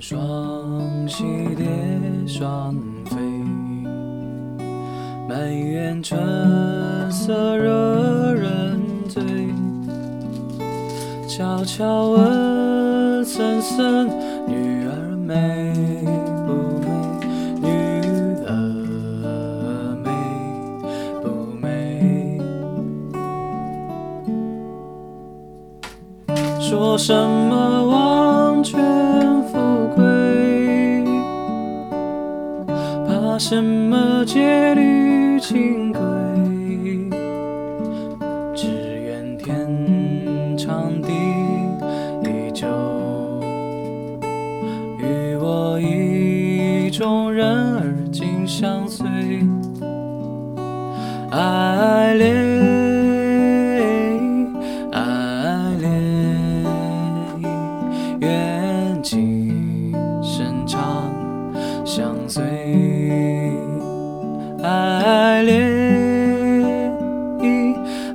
双栖蝶双飞，满园春色惹人醉。悄悄问森森，女儿美不美？女儿美不美？说什么王权什么戒律清规只愿天长地久与我意中人儿紧相随。爱恋相随，爱恋，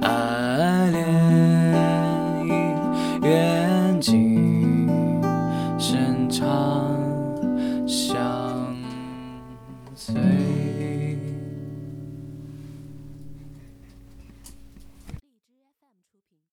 爱恋，愿情深长。